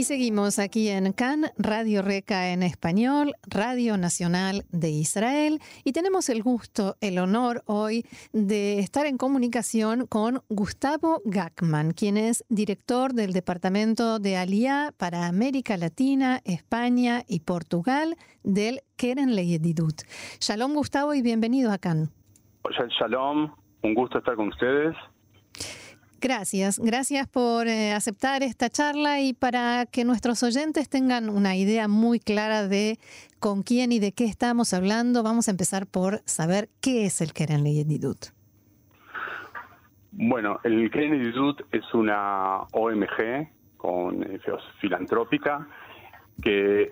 Y seguimos aquí en CAN, Radio Reca en español, Radio Nacional de Israel. Y tenemos el gusto, el honor hoy de estar en comunicación con Gustavo Gackman, quien es director del Departamento de Aliá para América Latina, España y Portugal del Keren Leyedidut. Shalom Gustavo y bienvenido a CAN. Shalom, un gusto estar con ustedes. Gracias, gracias por eh, aceptar esta charla y para que nuestros oyentes tengan una idea muy clara de con quién y de qué estamos hablando, vamos a empezar por saber qué es el Keren Leyedidut. Bueno, el Keren Leyedidut es una OMG con eh, filantrópica que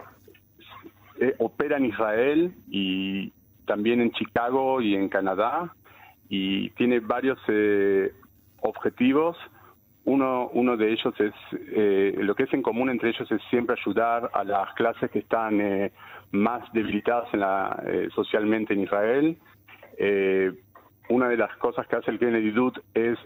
eh, opera en Israel y también en Chicago y en Canadá y tiene varios objetivos. Uno, uno de ellos es, eh, lo que es en común entre ellos es siempre ayudar a las clases que están eh, más debilitadas en la, eh, socialmente en Israel. una de las cosas que hace el Kennedy Dut es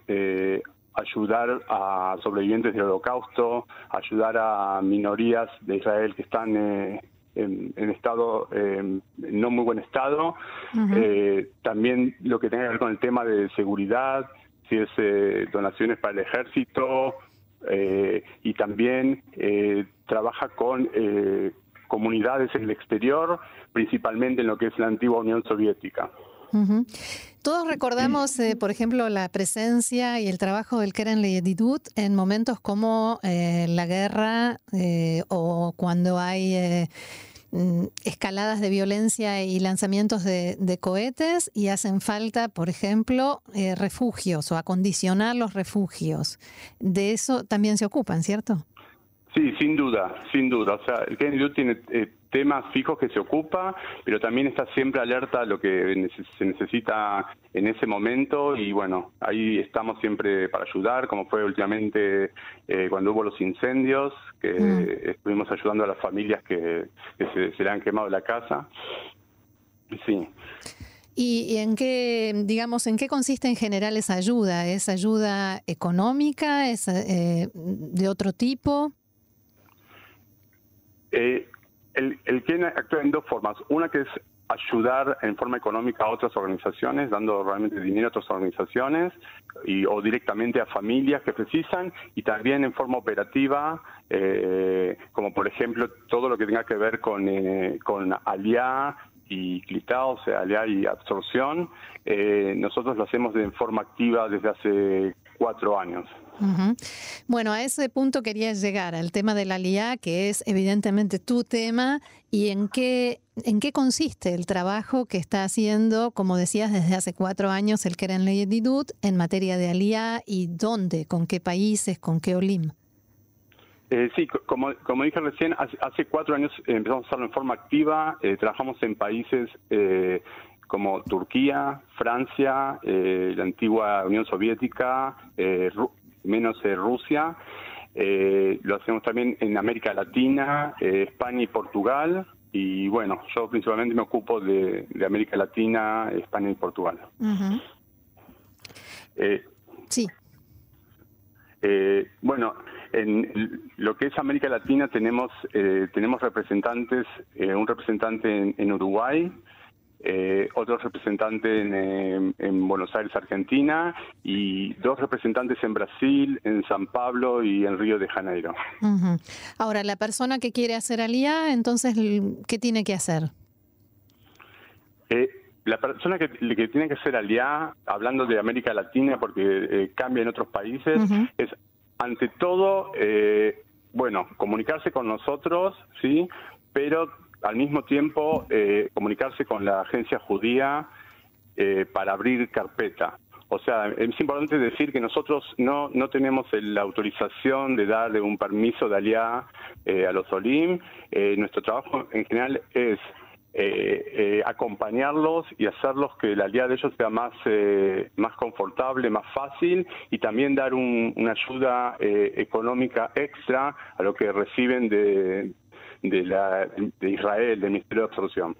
ayudar a sobrevivientes del holocausto, ayudar a minorías de Israel que están en, estado, no muy buen estado. también lo que tiene que ver con el tema de seguridad, si es eh, donaciones para el ejército eh, y también eh, trabaja con comunidades en el exterior, principalmente en lo que es la antigua Unión Soviética. Todos recordamos, por ejemplo, la presencia y el trabajo del Keren Leyedidut en momentos como la guerra o cuando hay escaladas de violencia y lanzamientos de, cohetes y hacen falta, por ejemplo, eh, refugios o acondicionar los refugios. De eso también se ocupan, ¿cierto? Sí, sin duda, sin duda. O sea, el KNU tiene eh, temas fijos que se ocupa, pero también está siempre alerta a lo que se necesita en ese momento y bueno, ahí estamos siempre para ayudar, como fue últimamente eh, cuando hubo los incendios, que mm. estuvimos ayudando a las familias que, se, le han quemado la casa. Sí. ¿Y, en qué, digamos, en qué consiste en general esa ayuda? ¿Es ayuda económica? ¿Es eh, de otro tipo? Eh, el, el actúa en dos formas. Una que es ayudar en forma económica a otras organizaciones, dando realmente dinero a otras organizaciones y, o directamente a familias que precisan y también en forma operativa, eh, como por ejemplo todo lo que tenga que ver con, eh, con aliá y clitado, o sea, aliá y absorción. Eh, nosotros lo hacemos de forma activa desde hace cuatro años. Bueno, a ese punto quería llegar, al tema de la LIA, que es evidentemente tu tema, y en qué, en qué consiste el trabajo que está haciendo, como decías, desde hace cuatro años el Keren Leyedidut en materia de ALIA y dónde, con qué países, con qué OLIM. Eh, sí, como, como dije recién, hace, cuatro años empezamos a hacerlo en forma activa, eh, trabajamos en países eh, como Turquía, Francia, la antigua Unión Soviética, menos eh, Rusia. Eh, lo hacemos también en América Latina, eh, España y Portugal. Y bueno, yo principalmente me ocupo de, América Latina, España y Portugal. sí. bueno, en lo que es América Latina tenemos tenemos representantes, un representante en Uruguay, eh, otro representante en, Buenos Aires, Argentina, y dos representantes en Brasil, en San Pablo y en Río de Janeiro. Ahora, la persona que quiere hacer alía, entonces, ¿qué tiene que hacer? Eh, la persona que, tiene que hacer alía, hablando de América Latina, porque eh, cambia en otros países, es ante todo, eh, bueno, comunicarse con nosotros, ¿sí? Pero al mismo tiempo eh, comunicarse con la agencia judía eh, para abrir carpeta. O sea, es importante decir que nosotros no, no tenemos la autorización de darle un permiso de aliá eh, a los OLIM. nuestro trabajo en general es acompañarlos y hacerlos que la aliá de ellos sea más, más confortable, más fácil y también dar una ayuda económica extra a lo que reciben de, de, la, de Israel, del Ministerio de Absorción.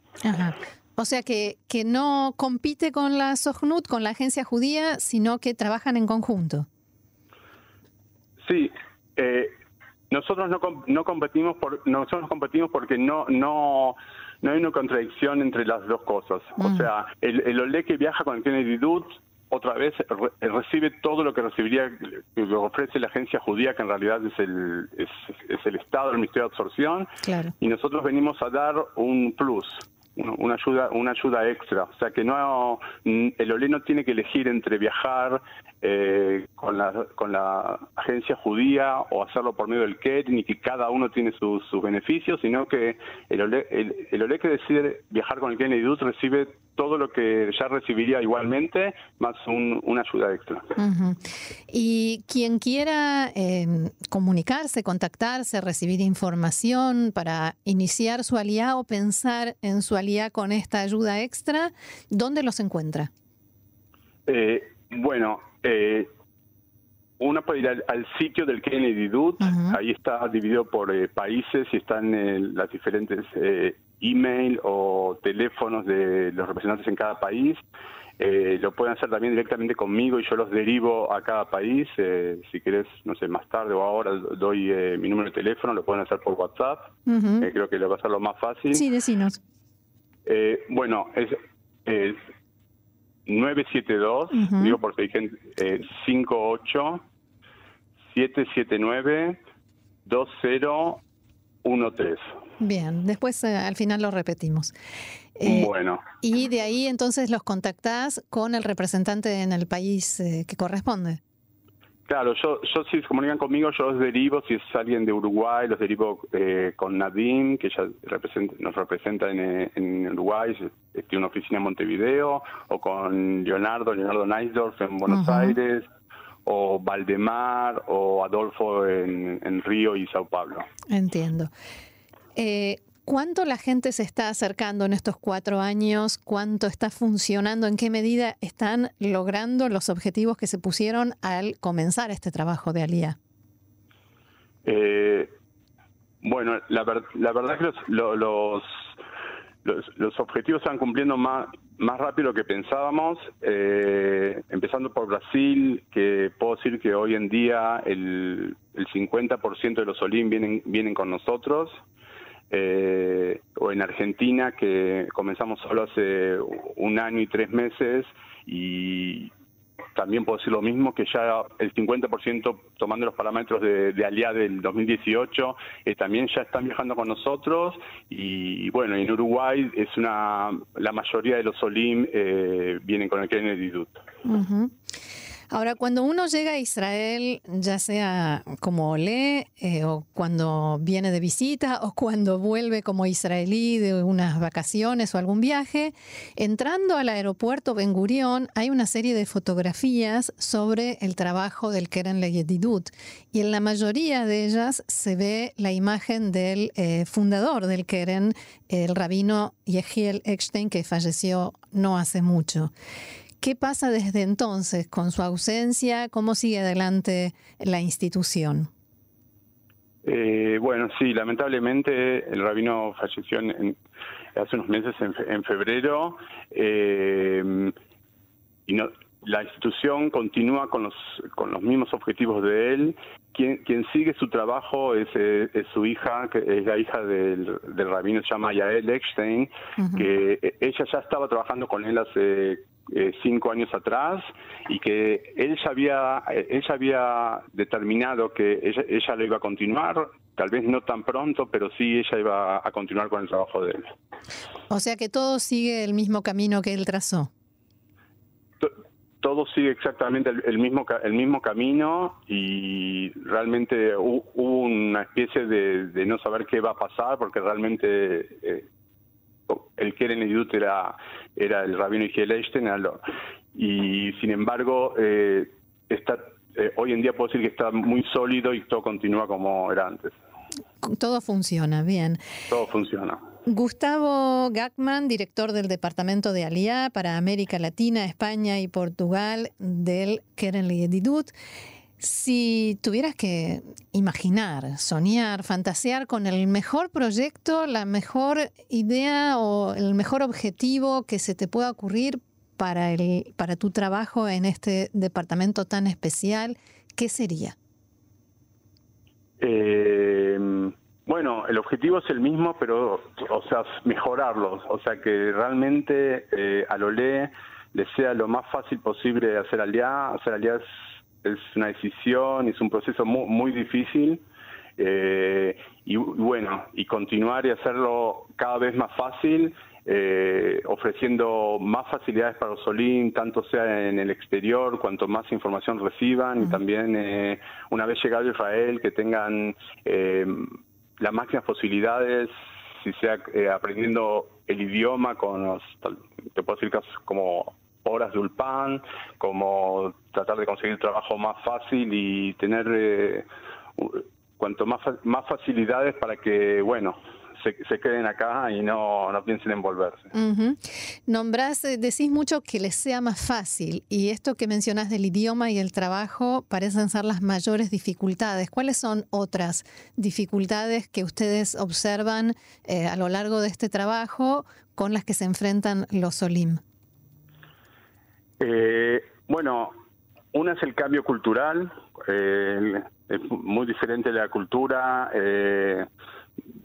O sea que, que no compite con la Sohnut, con la agencia judía, sino que trabajan en conjunto. Sí, eh, nosotros no, no competimos por nosotros competimos porque no no no hay una contradicción entre las dos cosas. O mm. sea, el, el OLE que viaja con el Kennedy Dude otra vez recibe todo lo que recibiría, lo ofrece la agencia judía, que en realidad es el, es, es el Estado, el Ministerio de Absorción, y nosotros venimos a dar un plus una ayuda una ayuda extra. O sea que no el OLE no tiene que elegir entre viajar eh, con la con la agencia judía o hacerlo por medio del KET ni que cada uno tiene sus, beneficios sino que el OLE, el, OLE que decide viajar con el Kennedy recibe todo lo que ya recibiría igualmente, más una ayuda extra. Y quien quiera em, comunicarse, contactarse, recibir información para iniciar su alía o pensar en su alía con esta ayuda extra, ¿dónde los encuentra? Eh, bueno, eh, uno puede ir al, sitio del Kennedy Dude, ahí está dividido por eh, países y están las diferentes email o teléfonos de los representantes en cada país. Eh, lo pueden hacer también directamente conmigo y yo los derivo a cada país. Eh, si querés, no sé, más tarde o ahora doy eh, mi número de teléfono, lo pueden hacer por WhatsApp. creo que lo va a ser lo más fácil. Sí, decinos. bueno, es, 972, digo por si hay gente, 58 779 2013. Bien, después eh, al final lo repetimos. Eh, bueno. Y de ahí entonces los contactás con el representante en el país eh, que corresponde. Claro, yo, yo si se comunican conmigo, yo los derivo, si es alguien de Uruguay, los derivo con Nadim, que ya nos representa en, Uruguay, tiene una oficina en Montevideo, o con Leonardo, Leonardo Neisdorf en Buenos Aires, o Valdemar, o Adolfo en, en Río y Sao Paulo. Entiendo. Eh, ¿Cuánto la gente se está acercando en estos cuatro años? ¿Cuánto está funcionando? ¿En qué medida están logrando los objetivos que se pusieron al comenzar este trabajo de Alía? Eh, bueno, la, verdad es que los, los, objetivos están cumpliendo más, más rápido que pensábamos, eh, empezando por Brasil, que puedo decir que hoy en día el, el 50% de los Olim vienen, vienen con nosotros eh, o en Argentina, que comenzamos solo hace un año y tres meses, y también puedo decir lo mismo, que ya el 50% tomando los parámetros de, de ALIA del 2018, eh, también ya están viajando con nosotros y, bueno, en Uruguay es una la mayoría de los OLIM eh, vienen con el Kennedy Dut. Ahora, cuando uno llega a Israel, ya sea como lee eh, o cuando viene de visita o cuando vuelve como israelí de unas vacaciones o algún viaje, entrando al aeropuerto Ben Gurion hay una serie de fotografías sobre el trabajo del Keren Leyedidut y en la mayoría de ellas se ve la imagen del eh, fundador del Keren, el rabino Yehiel Eckstein, que falleció no hace mucho. ¿Qué pasa desde entonces con su ausencia? ¿Cómo sigue adelante la institución? Eh, bueno, sí, lamentablemente el rabino falleció hace unos meses, en, febrero, eh, y la institución continúa con los, con los mismos objetivos de él. Quien, quien sigue su trabajo es, eh, su hija, que es la hija del, rabino, se llama Yael Eckstein, que ella ya estaba trabajando con él hace eh, cinco años atrás y que él ya había, ella había determinado que ella, ella lo iba a continuar, tal vez no tan pronto, pero sí ella iba a continuar con el trabajo de él. O sea que todo sigue el mismo camino que él trazó. todo sigue exactamente el, mismo el mismo camino y realmente hubo una especie de, no saber qué va a pasar porque realmente eh, el Keren Edut era, era el rabino Igiel y sin embargo, eh, está, eh, hoy en día puedo decir que está muy sólido y todo continúa como era antes. Todo funciona, bien. Todo funciona. Gustavo Gackman, director del Departamento de Aliá para América Latina, España y Portugal del Keren Edidut. Si tuvieras que imaginar, soñar, fantasear con el mejor proyecto, la mejor idea o el mejor objetivo que se te pueda ocurrir para, el, para tu trabajo en este departamento tan especial, ¿qué sería? Eh, bueno, el objetivo es el mismo, pero, o sea, mejorarlo. O sea, que realmente eh, al OLE le sea lo más fácil posible hacer aliá. Hacer es es una decisión, es un proceso muy, muy difícil. Eh, y, bueno, y continuar y hacerlo cada vez más fácil, eh, ofreciendo más facilidades para los Solín, tanto sea en el exterior, cuanto más información reciban, y también eh, una vez llegado a Israel, que tengan las máximas posibilidades, si sea aprendiendo el idioma con los, te puedo decir casos como horas de ulpan, como tratar de conseguir trabajo más fácil y tener eh, cuanto más, más facilidades para que, bueno, se, queden acá y no, no piensen en volverse. Nombrás, eh, decís mucho que les sea más fácil y esto que mencionás del idioma y el trabajo parecen ser las mayores dificultades. ¿Cuáles son otras dificultades que ustedes observan eh, a lo largo de este trabajo con las que se enfrentan los OLIM? Eh, bueno, una es el cambio cultural, eh, es muy diferente la cultura eh,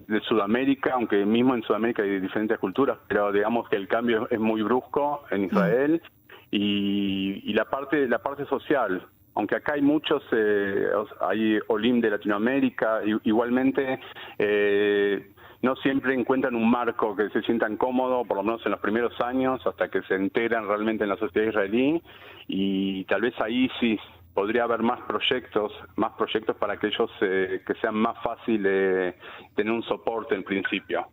de Sudamérica, aunque mismo en Sudamérica hay diferentes culturas, pero digamos que el cambio es muy brusco en Israel y, la parte la parte social, aunque acá hay muchos, eh, hay Olim de Latinoamérica, igualmente eh, no siempre encuentran un marco que se sientan cómodos, por lo menos en los primeros años, hasta que se enteran realmente en la sociedad israelí, y tal vez ahí sí podría haber más proyectos, más proyectos para que ellos eh, que sean más fáciles tener un soporte en principio.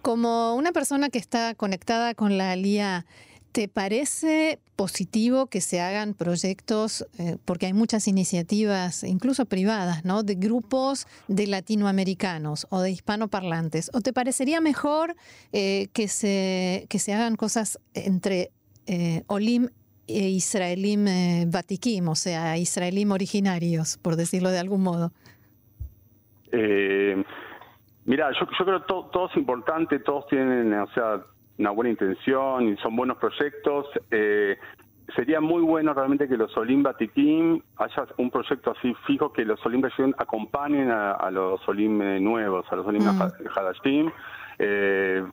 Como una persona que está conectada con la LIA, ¿Te parece positivo que se hagan proyectos, eh, porque hay muchas iniciativas, incluso privadas, ¿no? de grupos de latinoamericanos o de hispanoparlantes? ¿O te parecería mejor eh, que, se, que se hagan cosas entre eh, Olim e Israelim Vatikim, o sea, Israelim originarios, por decirlo de algún modo? mira, yo, creo que todo es importante, todos tienen, o sea, una buena intención y son buenos proyectos. Eh, sería muy bueno realmente que los Olim Batikim haya un proyecto así fijo que los Olim acompañen a, los Olim nuevos, a los Olim mm. Hadashim, eh,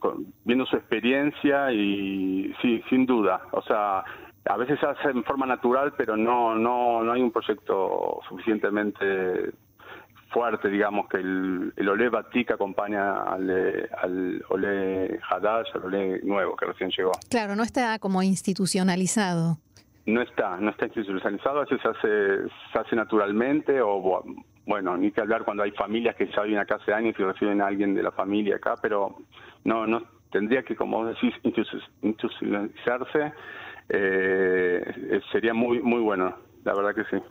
viendo su experiencia y sí, sin duda. O sea, a veces se hace en forma natural, pero no, no, no hay un proyecto suficientemente fuerte, digamos, que el, el Olé Batik acompaña al, al Olé Hadash, al Olé nuevo que recién llegó. Claro, no está como institucionalizado. No está, no está institucionalizado, veces se hace, se hace naturalmente o, bueno, ni que hablar cuando hay familias que ya viven acá hace años y reciben a alguien de la familia acá, pero no, no tendría que, como decís, institucionalizarse, eh, sería muy, muy bueno, la verdad que sí.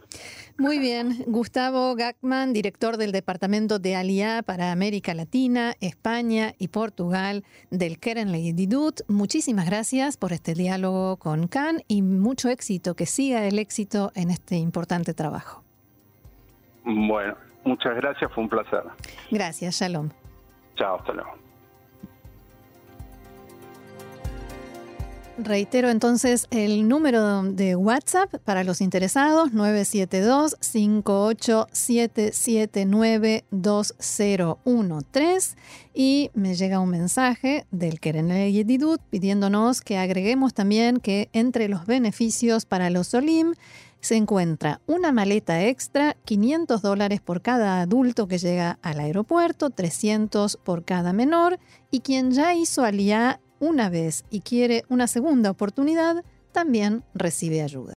Muy bien, Gustavo Gackman, director del Departamento de Aliá para América Latina, España y Portugal del Keren Leididut. Muchísimas gracias por este diálogo con Can y mucho éxito, que siga el éxito en este importante trabajo. Bueno, muchas gracias, fue un placer. Gracias, Shalom. Chao, hasta luego. Reitero entonces el número de WhatsApp para los interesados, 972-587792013 y me llega un mensaje del Kerenel Yedidut pidiéndonos que agreguemos también que entre los beneficios para los Solim se encuentra una maleta extra, 500 dólares por cada adulto que llega al aeropuerto, 300 por cada menor, y quien ya hizo aliá una vez y quiere una segunda oportunidad, también recibe ayuda.